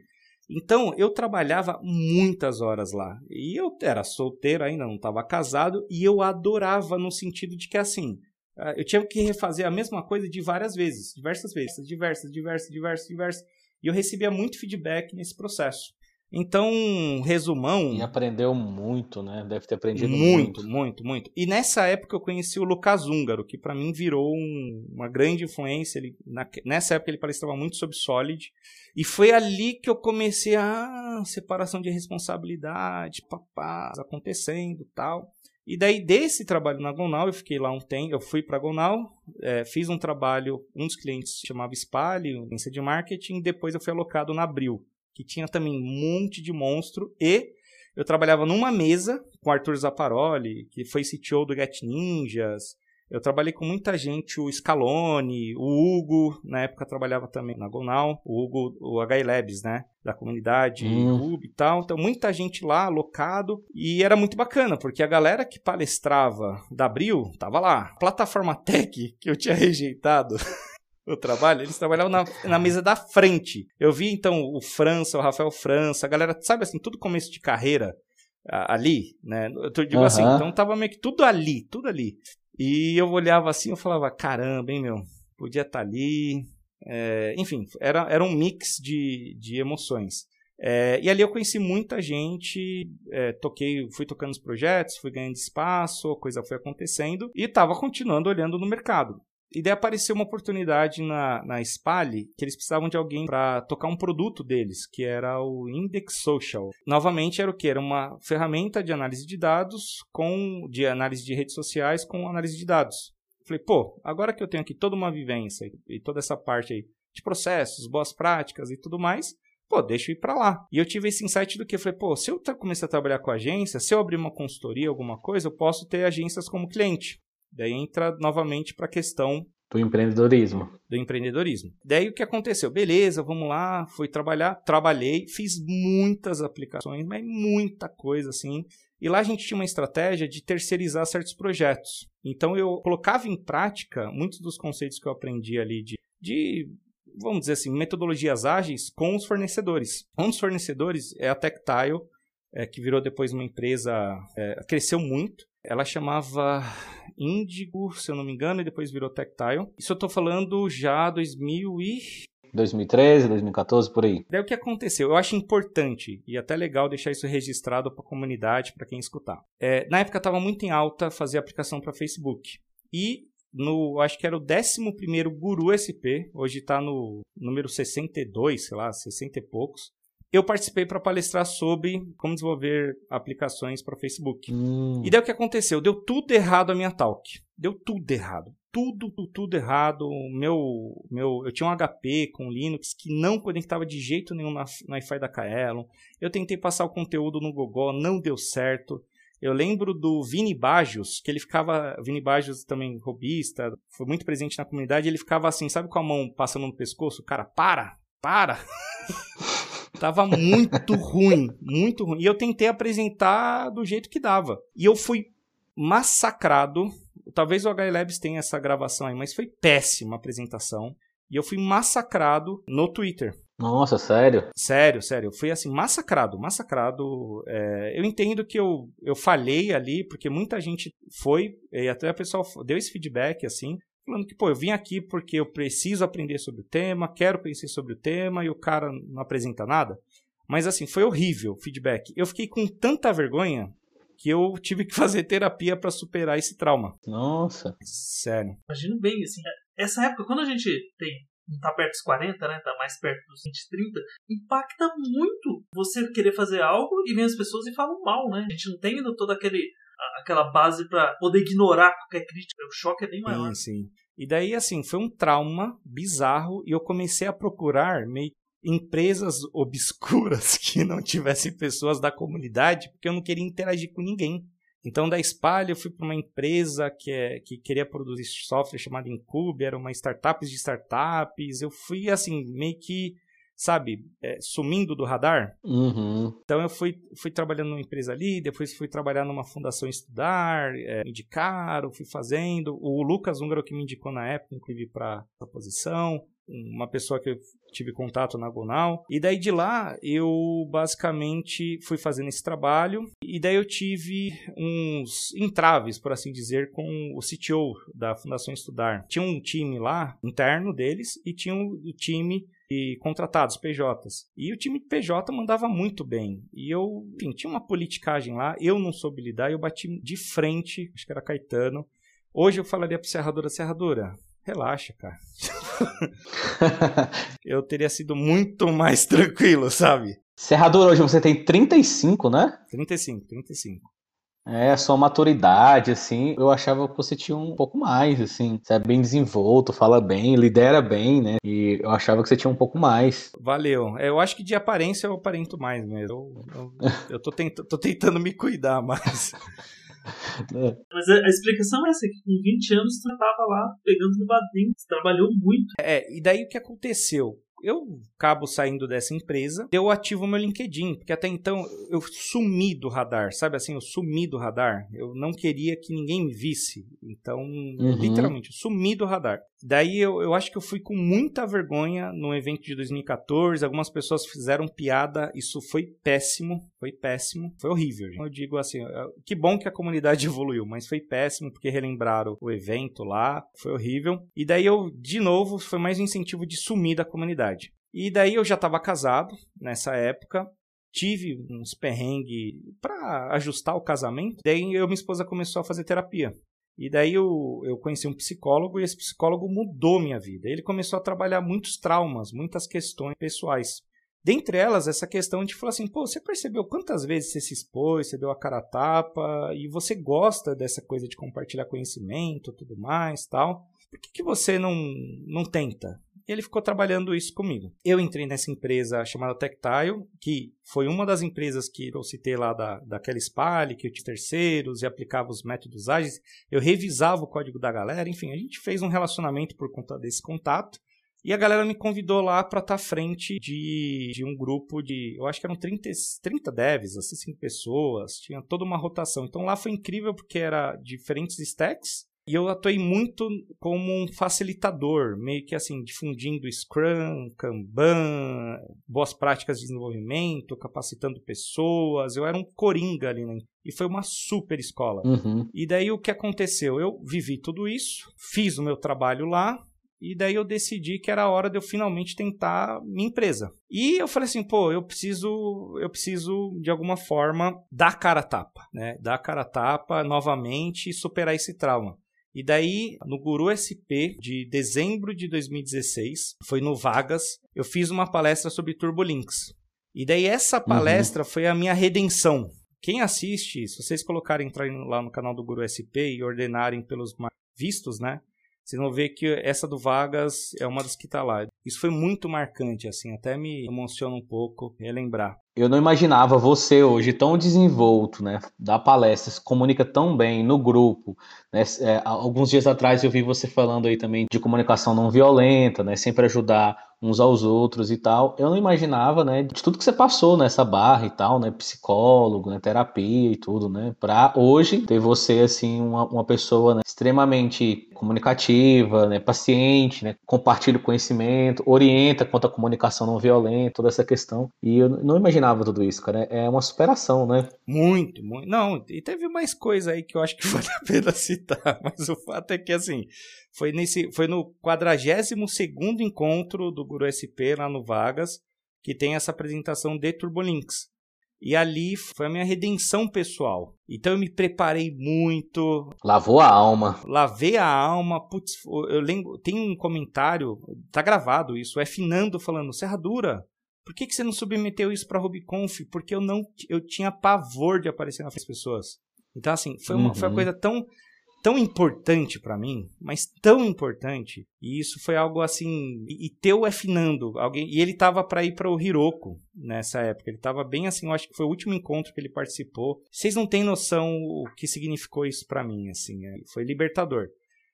Então, eu trabalhava muitas horas lá. E eu era solteiro ainda, não estava casado. E eu adorava no sentido de que, assim, ah, eu tinha que refazer a mesma coisa de várias vezes. Diversas vezes. Diversas, diversas, diversas, diversas. E eu recebia muito feedback nesse processo. Então, resumão.
E aprendeu muito, né? Deve ter aprendido
muito. Muito, muito, muito. E nessa época eu conheci o Lucas Húngaro, que para mim virou um, uma grande influência. Ele, na, nessa época ele palestrava muito sobre Solid. E foi ali que eu comecei a separação de responsabilidade, papás acontecendo tal. E daí, desse trabalho na Gonal, eu fiquei lá um tempo, eu fui para a Gonal, é, fiz um trabalho, um dos clientes chamava Spalho, agência de marketing, depois eu fui alocado na Abril, que tinha também um monte de monstro, e eu trabalhava numa mesa com o Arthur Zaparoli, que foi CTO do Get Ninjas, eu trabalhei com muita gente, o Scalone, o Hugo, na época trabalhava também na Gonal, o Hugo, o HI Labs, né, da comunidade hum. e tal. Então, muita gente lá, alocado, e era muito bacana, porque a galera que palestrava da Abril tava lá. Plataforma Tech, que eu tinha [LAUGHS] rejeitado, o trabalho, eles trabalhavam na, na mesa da frente. Eu vi então o França, o Rafael França, a galera, sabe assim, tudo começo de carreira ali, né? Eu digo uhum. assim, então tava meio que tudo ali, tudo ali. E eu olhava assim, eu falava, caramba, hein, meu, podia estar tá ali. É, enfim, era, era um mix de, de emoções. É, e ali eu conheci muita gente, é, toquei, fui tocando os projetos, fui ganhando espaço, a coisa foi acontecendo e estava continuando olhando no mercado. E daí apareceu uma oportunidade na, na Spali que eles precisavam de alguém para tocar um produto deles, que era o Index Social. Novamente era o que? Era uma ferramenta de análise de dados com de análise de redes sociais com análise de dados. falei, pô, agora que eu tenho aqui toda uma vivência e toda essa parte aí de processos, boas práticas e tudo mais, pô, deixa eu ir para lá. E eu tive esse insight do que falei, pô, se eu começar a trabalhar com agência, se eu abrir uma consultoria, alguma coisa, eu posso ter agências como cliente. Daí entra novamente para a questão
do empreendedorismo.
Do empreendedorismo. Daí o que aconteceu? Beleza, vamos lá, fui trabalhar, trabalhei, fiz muitas aplicações, mas muita coisa assim. E lá a gente tinha uma estratégia de terceirizar certos projetos. Então eu colocava em prática muitos dos conceitos que eu aprendi ali de, de vamos dizer assim, metodologias ágeis com os fornecedores. Um dos fornecedores é a Tactile, é, que virou depois uma empresa, é, cresceu muito. Ela chamava Indigo, se eu não me engano, e depois virou Tactile. Isso eu estou falando já 2000 e
2013, 2014, por aí.
Daí o que aconteceu? Eu acho importante e até legal deixar isso registrado para a comunidade, para quem escutar. É, na época estava muito em alta fazer aplicação para Facebook. E no, acho que era o 11 Guru SP, hoje está no número 62, sei lá, 60 e poucos. Eu participei para palestrar sobre como desenvolver aplicações para Facebook. Hum. E daí o que aconteceu? Deu tudo errado a minha talk. Deu tudo errado. Tudo, tudo, tudo errado. Meu, meu, eu tinha um HP com Linux que não conectava de jeito nenhum na, na Wi-Fi da Kaelon. Eu tentei passar o conteúdo no Gogó, não deu certo. Eu lembro do Vini Bajos, que ele ficava. Vini Bajos também robista, foi muito presente na comunidade. Ele ficava assim, sabe, com a mão passando no pescoço? Cara, para! Para! [LAUGHS] Tava muito ruim, muito ruim. E eu tentei apresentar do jeito que dava. E eu fui massacrado. Talvez o HLabs tenha essa gravação aí, mas foi péssima a apresentação. E eu fui massacrado no Twitter.
Nossa, sério?
Sério, sério. Eu fui assim, massacrado, massacrado. É, eu entendo que eu, eu falhei ali, porque muita gente foi, e até a pessoa deu esse feedback, assim, falando que, pô, eu vim aqui porque eu preciso aprender sobre o tema, quero conhecer sobre o tema, e o cara não apresenta nada. Mas assim, foi horrível o feedback. Eu fiquei com tanta vergonha que eu tive que [LAUGHS] fazer terapia para superar esse trauma.
Nossa.
Sério.
Imagino bem, assim, essa época, quando a gente tem não tá perto dos 40, né? Tá mais perto dos 20, 30. Impacta muito você querer fazer algo e vem as pessoas e falam mal, né? A gente não tem ainda toda aquele, aquela base para poder ignorar qualquer crítica. O choque é bem maior.
Sim, sim. E daí, assim, foi um trauma bizarro e eu comecei a procurar meio empresas [LAUGHS] obscuras que não tivessem pessoas da comunidade, porque eu não queria interagir com ninguém. Então, da Espalha, eu fui para uma empresa que, é, que queria produzir software chamada Incube, era uma startup de startups. Eu fui, assim, meio que, sabe, é, sumindo do radar.
Uhum.
Então, eu fui, fui trabalhando numa empresa ali, depois fui trabalhar numa fundação estudar, é, me indicaram, fui fazendo. O Lucas Húngaro que me indicou na época, inclusive, para a posição uma pessoa que eu tive contato na Gonal. E daí de lá eu basicamente fui fazendo esse trabalho e daí eu tive uns entraves, por assim dizer, com o CTO da Fundação Estudar. Tinha um time lá interno deles e tinha um time e contratados, PJs. E o time PJ mandava muito bem. E eu, enfim, tinha uma politicagem lá, eu não soube lidar, eu bati de frente, acho que era Caetano. Hoje eu falaria para Serradora, Serradora, relaxa, cara. [LAUGHS] eu teria sido muito mais tranquilo, sabe?
Serrador, hoje você tem 35, né?
35, 35.
É, a sua maturidade, assim, eu achava que você tinha um pouco mais, assim. Você é bem desenvolto, fala bem, lidera bem, né? E eu achava que você tinha um pouco mais.
Valeu. É, eu acho que de aparência eu aparento mais mesmo. Eu, eu, eu tô, tent, tô tentando me cuidar mais. [LAUGHS]
É. Mas a, explicação é essa, que com 20 anos você estava lá pegando no badinho, você trabalhou muito.
É, e daí o que aconteceu? Eu acabo saindo dessa empresa, eu ativo meu LinkedIn, porque até então eu sumi do radar, sabe assim, eu sumi do radar. Eu não queria que ninguém me visse. Então, uhum. literalmente, eu sumi do radar. Daí eu, eu acho que eu fui com muita vergonha no evento de 2014. Algumas pessoas fizeram piada, isso foi péssimo, foi péssimo, foi horrível. Gente. Eu digo assim, que bom que a comunidade [LAUGHS] evoluiu, mas foi péssimo porque relembraram o evento lá, foi horrível. E daí eu, de novo, foi mais um incentivo de sumir da comunidade. E daí eu já estava casado nessa época, tive uns perrengues para ajustar o casamento. Daí eu minha esposa começou a fazer terapia. E daí eu, eu conheci um psicólogo e esse psicólogo mudou minha vida. Ele começou a trabalhar muitos traumas, muitas questões pessoais. Dentre elas, essa questão de falar assim, pô, você percebeu quantas vezes você se expôs, você deu a cara a tapa, e você gosta dessa coisa de compartilhar conhecimento, tudo mais, tal. Por que, que você não, não tenta? E ele ficou trabalhando isso comigo. Eu entrei nessa empresa chamada Tactile, que foi uma das empresas que eu citei lá da, daquela Spale, que eu tinha terceiros e aplicava os métodos ágeis. Eu revisava o código da galera, enfim, a gente fez um relacionamento por conta desse contato. E a galera me convidou lá para estar tá à frente de, de um grupo de. Eu acho que eram 30, 30 devs, assim, 5 pessoas, tinha toda uma rotação. Então lá foi incrível porque era diferentes stacks e eu atuei muito como um facilitador, meio que assim, difundindo Scrum, Kanban, boas práticas de desenvolvimento, capacitando pessoas. Eu era um coringa ali, né? E foi uma super escola.
Uhum.
E daí o que aconteceu? Eu vivi tudo isso, fiz o meu trabalho lá, e daí eu decidi que era a hora de eu finalmente tentar minha empresa. E eu falei assim, pô, eu preciso, eu preciso de alguma forma dar cara a tapa, né? Dar cara a tapa novamente e superar esse trauma. E daí, no Guru SP de dezembro de 2016, foi no Vagas, eu fiz uma palestra sobre Turbolinks. E daí essa uhum. palestra uhum. foi a minha redenção. Quem assiste, se vocês colocarem entrar lá no canal do Guru SP e ordenarem pelos vistos, né? Vocês vão ver que essa do Vagas é uma das que está lá. Isso foi muito marcante, assim, até me emociona um pouco relembrar.
Eu não imaginava você hoje tão desenvolto, né? Da palestra, se comunica tão bem no grupo. Né? É, alguns dias atrás eu vi você falando aí também de comunicação não violenta, né? Sempre ajudar uns aos outros e tal. Eu não imaginava, né, de tudo que você passou nessa barra e tal, né, psicólogo, né, terapia e tudo, né, para hoje ter você assim uma, uma pessoa né, extremamente comunicativa, né, paciente, né, compartilha conhecimento, orienta quanto à comunicação não violenta, toda essa questão. E eu não imaginava tudo isso, cara. É uma superação, né?
Muito, muito. Não, e teve mais coisa aí que eu acho que [LAUGHS] vale a pena citar, mas o fato é que assim, foi, nesse, foi no 42 segundo encontro do Guru SP lá no Vagas, que tem essa apresentação de Turbolinks. E ali foi a minha redenção pessoal. Então eu me preparei muito.
Lavou a alma.
Lavei a alma. Putz, eu lembro. Tem um comentário, tá gravado isso, é Finando falando, Serradura, por que, que você não submeteu isso para RubyConf? Porque eu não eu tinha pavor de aparecer nas pessoas. Então, assim, foi uma, uhum. foi uma uhum. coisa tão tão importante para mim, mas tão importante. E isso foi algo assim, e, e teu é finando, alguém, e ele tava para ir para o Hiroko nessa época. Ele tava bem assim, eu acho que foi o último encontro que ele participou. Vocês não têm noção o que significou isso para mim, assim, é, foi libertador.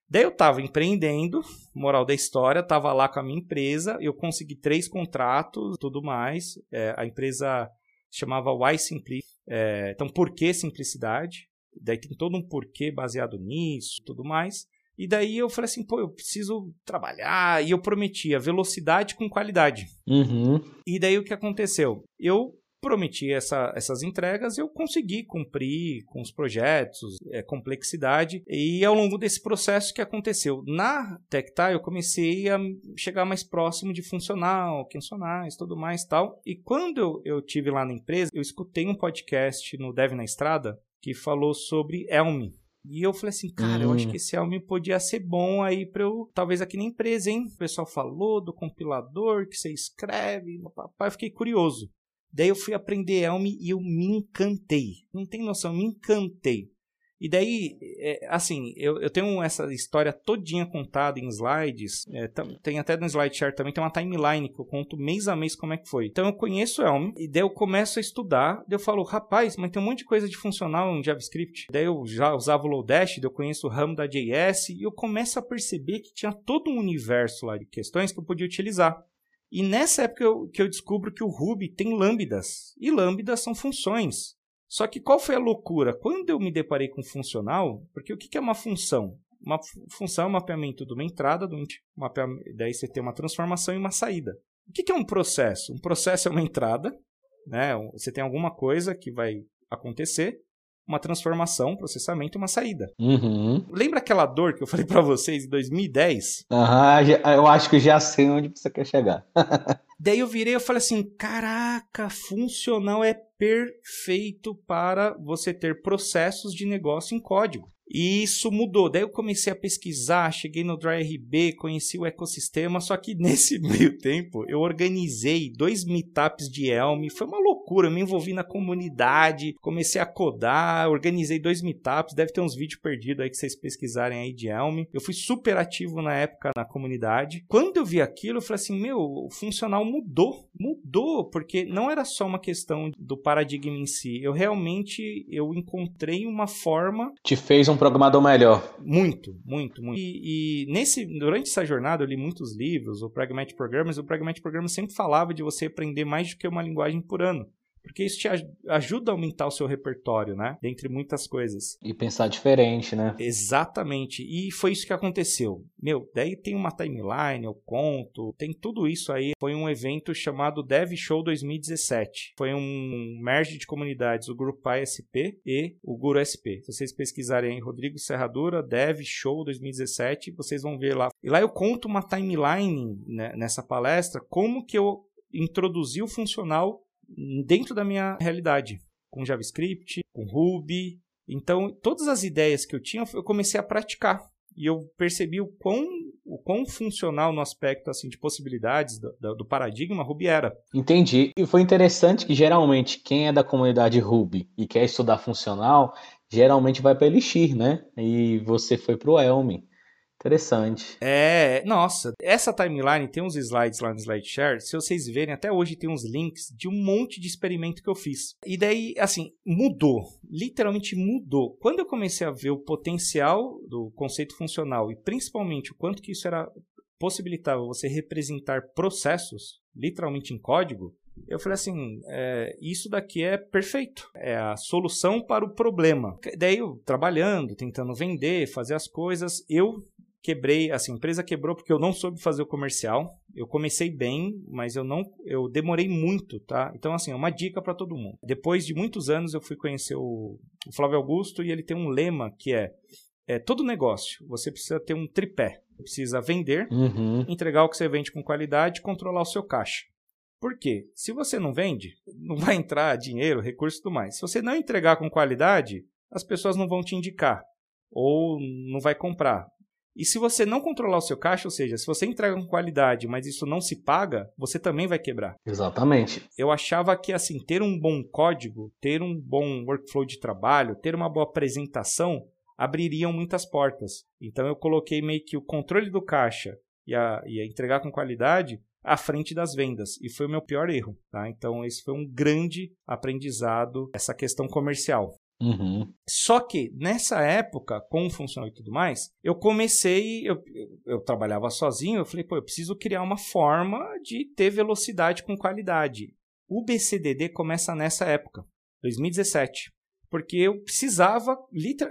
Daí eu tava empreendendo, moral da história, tava lá com a minha empresa, eu consegui três contratos, tudo mais. É, a empresa chamava Why Simpli. É, então, por que simplicidade? Daí tem todo um porquê baseado nisso, tudo mais. E daí eu falei assim, pô, eu preciso trabalhar. E eu prometia velocidade com qualidade.
Uhum.
E daí o que aconteceu? Eu prometi essa, essas entregas, eu consegui cumprir com os projetos, é, complexidade. E ao longo desse processo que aconteceu na Tectile, eu comecei a chegar mais próximo de funcional, funcionais, tudo mais tal. E quando eu, eu tive lá na empresa, eu escutei um podcast no Dev na Estrada, que falou sobre Elm. E eu falei assim, cara, hum. eu acho hum. que esse Elm podia ser bom aí para eu, talvez aqui na empresa, hein? O pessoal falou do compilador que você escreve, papai, eu fiquei curioso. Daí eu fui aprender Elm e eu me encantei. Não tem noção, me encantei. E daí, é, assim, eu, eu tenho essa história todinha contada em slides. É, tem até no SlideShare também, tem uma timeline que eu conto mês a mês como é que foi. Então eu conheço Elm, e daí eu começo a estudar. Daí eu falo, rapaz, mas tem um monte de coisa de funcional em JavaScript. Daí eu já usava o Lodash, daí eu conheço o RAM da JS, e eu começo a perceber que tinha todo um universo lá de questões que eu podia utilizar. E nessa época eu, que eu descubro que o Ruby tem lambdas. E lambdas são funções. Só que qual foi a loucura? Quando eu me deparei com funcional, porque o que é uma função? Uma função é um mapeamento de uma entrada, do mapeamento, daí você tem uma transformação e uma saída. O que é um processo? Um processo é uma entrada, né? você tem alguma coisa que vai acontecer, uma transformação, um processamento e uma saída.
Uhum.
Lembra aquela dor que eu falei para vocês em 2010?
Aham, uhum, eu acho que já sei onde você quer chegar. [LAUGHS]
Daí eu virei e falei assim: caraca, funcional é perfeito para você ter processos de negócio em código. E isso mudou. Daí eu comecei a pesquisar, cheguei no DryRB, conheci o ecossistema, só que [LAUGHS] nesse meio tempo eu organizei dois meetups de Elm. Foi uma loucura, eu me envolvi na comunidade, comecei a codar, organizei dois meetups, deve ter uns vídeos perdidos aí que vocês pesquisarem aí de Elm. Eu fui super ativo na época na comunidade. Quando eu vi aquilo, eu falei assim, meu, o funcional mudou, mudou, porque não era só uma questão do paradigma em si. Eu realmente eu encontrei uma forma.
Te fez um programador melhor.
Muito, muito, muito. E, e nesse, durante essa jornada eu li muitos livros, o Pragmatic Programmers, o Pragmatic Programmers sempre falava de você aprender mais do que uma linguagem por ano porque isso te ajuda a aumentar o seu repertório, né? Dentre muitas coisas.
E pensar diferente, né?
Exatamente. E foi isso que aconteceu. Meu, daí tem uma timeline, eu conto, tem tudo isso aí. Foi um evento chamado Dev Show 2017. Foi um merge de comunidades, o Grupo ASP e o Guru SP. Se vocês pesquisarem aí, Rodrigo Serradura, Dev Show 2017, vocês vão ver lá. E lá eu conto uma timeline né, nessa palestra, como que eu introduzi o funcional dentro da minha realidade, com JavaScript, com Ruby. Então, todas as ideias que eu tinha, eu comecei a praticar. E eu percebi o quão, o quão funcional no aspecto assim de possibilidades do, do paradigma Ruby era.
Entendi. E foi interessante que geralmente quem é da comunidade Ruby e quer estudar funcional, geralmente vai para Elixir, né? E você foi para o Elm. Interessante.
É, nossa, essa timeline tem uns slides lá no SlideShare. Se vocês verem, até hoje tem uns links de um monte de experimento que eu fiz. E daí, assim, mudou. Literalmente mudou. Quando eu comecei a ver o potencial do conceito funcional e principalmente o quanto que isso era possibilitava você representar processos, literalmente em código, eu falei assim, é, isso daqui é perfeito, é a solução para o problema. Daí eu trabalhando, tentando vender, fazer as coisas, eu quebrei, assim, a empresa quebrou porque eu não soube fazer o comercial. Eu comecei bem, mas eu não, eu demorei muito, tá? Então assim, é uma dica para todo mundo. Depois de muitos anos eu fui conhecer o, o Flávio Augusto e ele tem um lema que é, é todo negócio, você precisa ter um tripé. Precisa vender, uhum. entregar o que você vende com qualidade, controlar o seu caixa. Por quê? Se você não vende, não vai entrar dinheiro, recurso e tudo mais. Se você não entregar com qualidade, as pessoas não vão te indicar ou não vai comprar. E se você não controlar o seu caixa, ou seja, se você entrega com qualidade, mas isso não se paga, você também vai quebrar.
Exatamente.
Eu achava que assim, ter um bom código, ter um bom workflow de trabalho, ter uma boa apresentação abririam muitas portas. Então eu coloquei meio que o controle do caixa e a, e a entregar com qualidade à frente das vendas. E foi o meu pior erro. Tá? Então, esse foi um grande aprendizado, essa questão comercial.
Uhum.
Só que nessa época, com o funcional e tudo mais, eu comecei, eu, eu, trabalhava sozinho, eu falei, pô, eu preciso criar uma forma de ter velocidade com qualidade. O BCDD começa nessa época, 2017, porque eu precisava,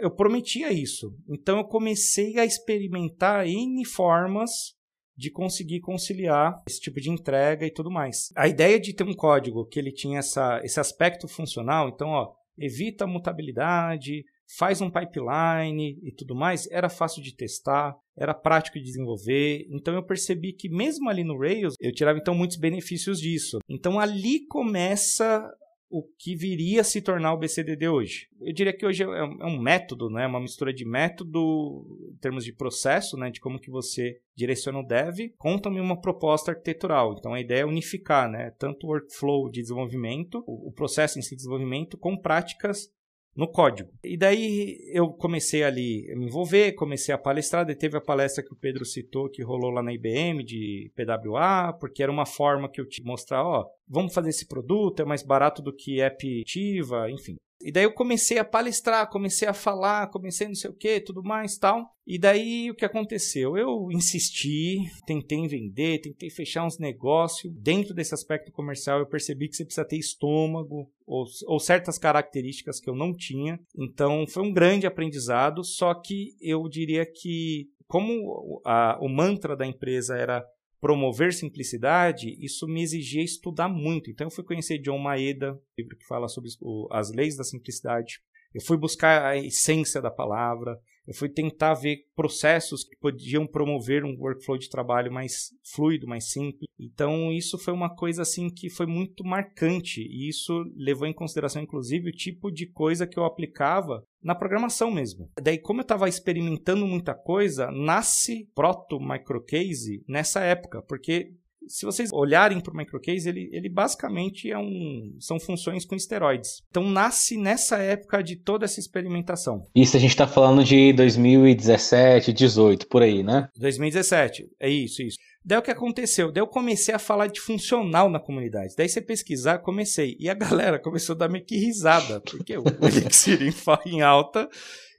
eu prometia isso. Então eu comecei a experimentar N formas de conseguir conciliar esse tipo de entrega e tudo mais. A ideia de ter um código que ele tinha essa, esse aspecto funcional, então, ó, evita a mutabilidade, faz um pipeline e tudo mais, era fácil de testar, era prático de desenvolver. Então eu percebi que mesmo ali no Rails, eu tirava então muitos benefícios disso. Então ali começa o que viria a se tornar o BCDD hoje. Eu diria que hoje é, é um método, né? uma mistura de método em termos de processo, né? de como que você direciona o dev, com também uma proposta arquitetural. Então a ideia é unificar né? tanto o workflow de desenvolvimento, o processo em si de desenvolvimento, com práticas no código. E daí eu comecei ali a me envolver, comecei a palestrar, daí teve a palestra que o Pedro citou que rolou lá na IBM de PWA, porque era uma forma que eu te mostrar, ó, vamos fazer esse produto, é mais barato do que app ativa, enfim. E daí eu comecei a palestrar, comecei a falar, comecei não sei o que, tudo mais tal. E daí o que aconteceu? Eu insisti, tentei vender, tentei fechar uns negócios. Dentro desse aspecto comercial, eu percebi que você precisa ter estômago ou, ou certas características que eu não tinha. Então foi um grande aprendizado. Só que eu diria que, como a, o mantra da empresa era promover simplicidade, isso me exigia estudar muito. Então eu fui conhecer John Maeda, livro que fala sobre as leis da simplicidade. Eu fui buscar a essência da palavra, eu fui tentar ver processos que podiam promover um workflow de trabalho mais fluido, mais simples. Então, isso foi uma coisa assim que foi muito marcante e isso levou em consideração inclusive o tipo de coisa que eu aplicava na programação mesmo. Daí, como eu estava experimentando muita coisa, nasce Proto Microcase nessa época, porque se vocês olharem para o microcase, ele, ele basicamente é um, são funções com esteroides. Então nasce nessa época de toda essa experimentação.
Isso a gente está falando de 2017, 18, por aí, né?
2017, é isso, isso. Daí o que aconteceu? Daí eu comecei a falar de funcional na comunidade. Daí você pesquisar, comecei. E a galera começou a dar meio que risada, porque o [LAUGHS] Elixir em alta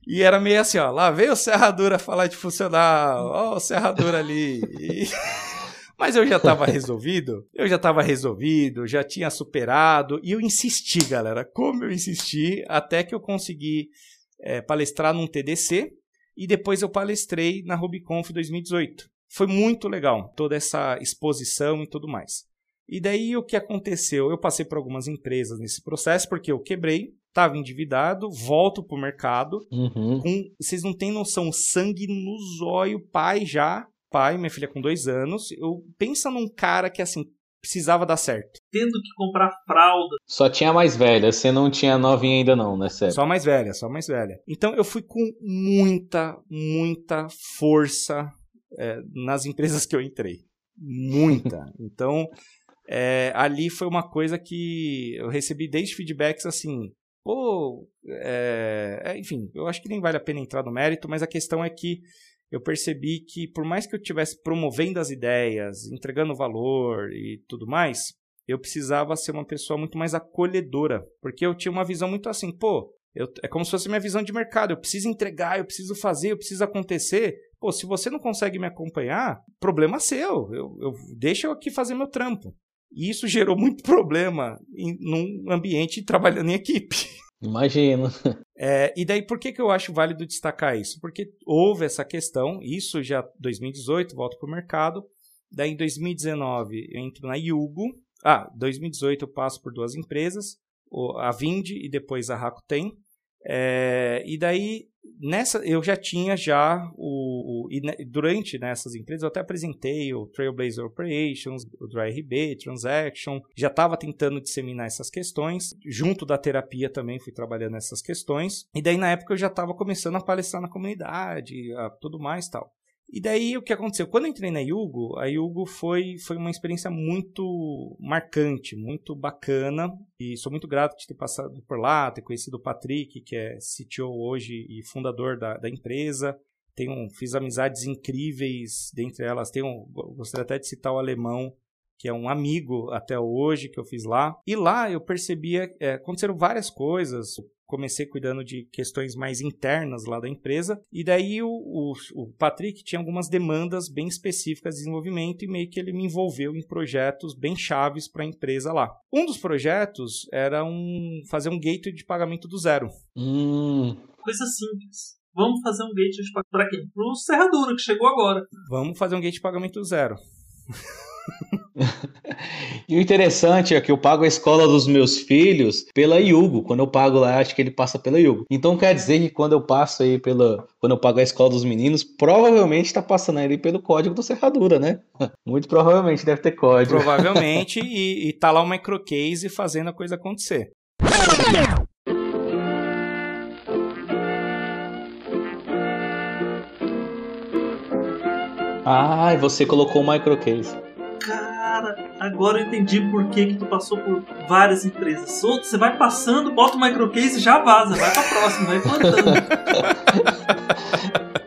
e era meio assim, ó, lá veio o Serradura falar de funcional, ó o Serradura ali. E... [LAUGHS] Mas eu já estava resolvido, eu já estava resolvido, já tinha superado, e eu insisti, galera, como eu insisti, até que eu consegui é, palestrar num TDC, e depois eu palestrei na RubyConf 2018. Foi muito legal, toda essa exposição e tudo mais. E daí o que aconteceu? Eu passei por algumas empresas nesse processo, porque eu quebrei, estava endividado, volto pro mercado,
uhum.
com, vocês não têm noção, sangue no zóio, pai já, pai, minha filha com dois anos. Eu pensa num cara que assim precisava dar certo.
Tendo que comprar fralda.
Só tinha mais velha, você não tinha novinha ainda não, né, sério?
Só mais velha, só mais velha. Então eu fui com muita, muita força é, nas empresas que eu entrei. Muita. [LAUGHS] Então é, ali foi uma coisa que eu recebi desde feedbacks assim. Pô, é, enfim, eu acho que nem vale a pena entrar no mérito, mas a questão é que eu percebi que por mais que eu estivesse promovendo as ideias, entregando valor e tudo mais, eu precisava ser uma pessoa muito mais acolhedora, porque eu tinha uma visão muito assim, pô, eu, é como se fosse minha visão de mercado, eu preciso entregar, eu preciso fazer, eu preciso acontecer. Pô, se você não consegue me acompanhar, problema seu, eu, eu deixa eu aqui fazer meu trampo. E isso gerou muito [LAUGHS] problema em, num ambiente trabalhando em equipe.
Imagino.
É, e daí, por que, que eu acho válido destacar isso? Porque houve essa questão, isso já 2018, volto para o mercado. Daí, em 2019, eu entro na Yugo. Ah, 2018 eu passo por duas empresas, a Vind e depois a Rakuten. É, e daí, nessa, eu já tinha já o, o e durante nessas empresas eu até apresentei o Trailblazer Operations, o DryRB, Transaction, já estava tentando disseminar essas questões, junto da terapia também fui trabalhando nessas questões. E daí na época eu já estava começando a palestrar na comunidade, a, tudo mais tal. E daí o que aconteceu? Quando eu entrei na Yugo, a Yugo foi, foi uma experiência muito marcante, muito bacana. E sou muito grato de ter passado por lá, ter conhecido o Patrick, que é CTO hoje e fundador da, da empresa. Tenho, fiz amizades incríveis, dentre elas tenho, gostaria até de citar o alemão, que é um amigo até hoje que eu fiz lá. E lá eu percebia, é, aconteceram várias coisas comecei cuidando de questões mais internas lá da empresa. E daí o, o, o, Patrick tinha algumas demandas bem específicas de desenvolvimento e meio que ele me envolveu em projetos bem chaves para a empresa lá. Um dos projetos era um, fazer um gateway de pagamento do zero.
Hum.
Coisa simples. Vamos fazer um gateway de pagamento para quem? Para o Serradura, que chegou agora.
Vamos fazer um gateway de pagamento do zero. [LAUGHS] [LAUGHS]
e o interessante é que eu pago a escola dos meus filhos pela Yugo. Quando eu pago lá, acho que ele passa pela Yugo. Então quer dizer que quando eu passo aí pela. Quando eu pago a escola dos meninos, provavelmente está passando ali pelo código do Serradura, né? [LAUGHS] Muito provavelmente deve ter código.
Provavelmente, e, e tá lá o microcase fazendo a coisa acontecer.
Ah, você colocou o microcase.
Cara, agora eu entendi por que, que tu passou por várias empresas. Você vai passando, bota o microcase e já vaza, vai pra próxima, vai plantando. [LAUGHS]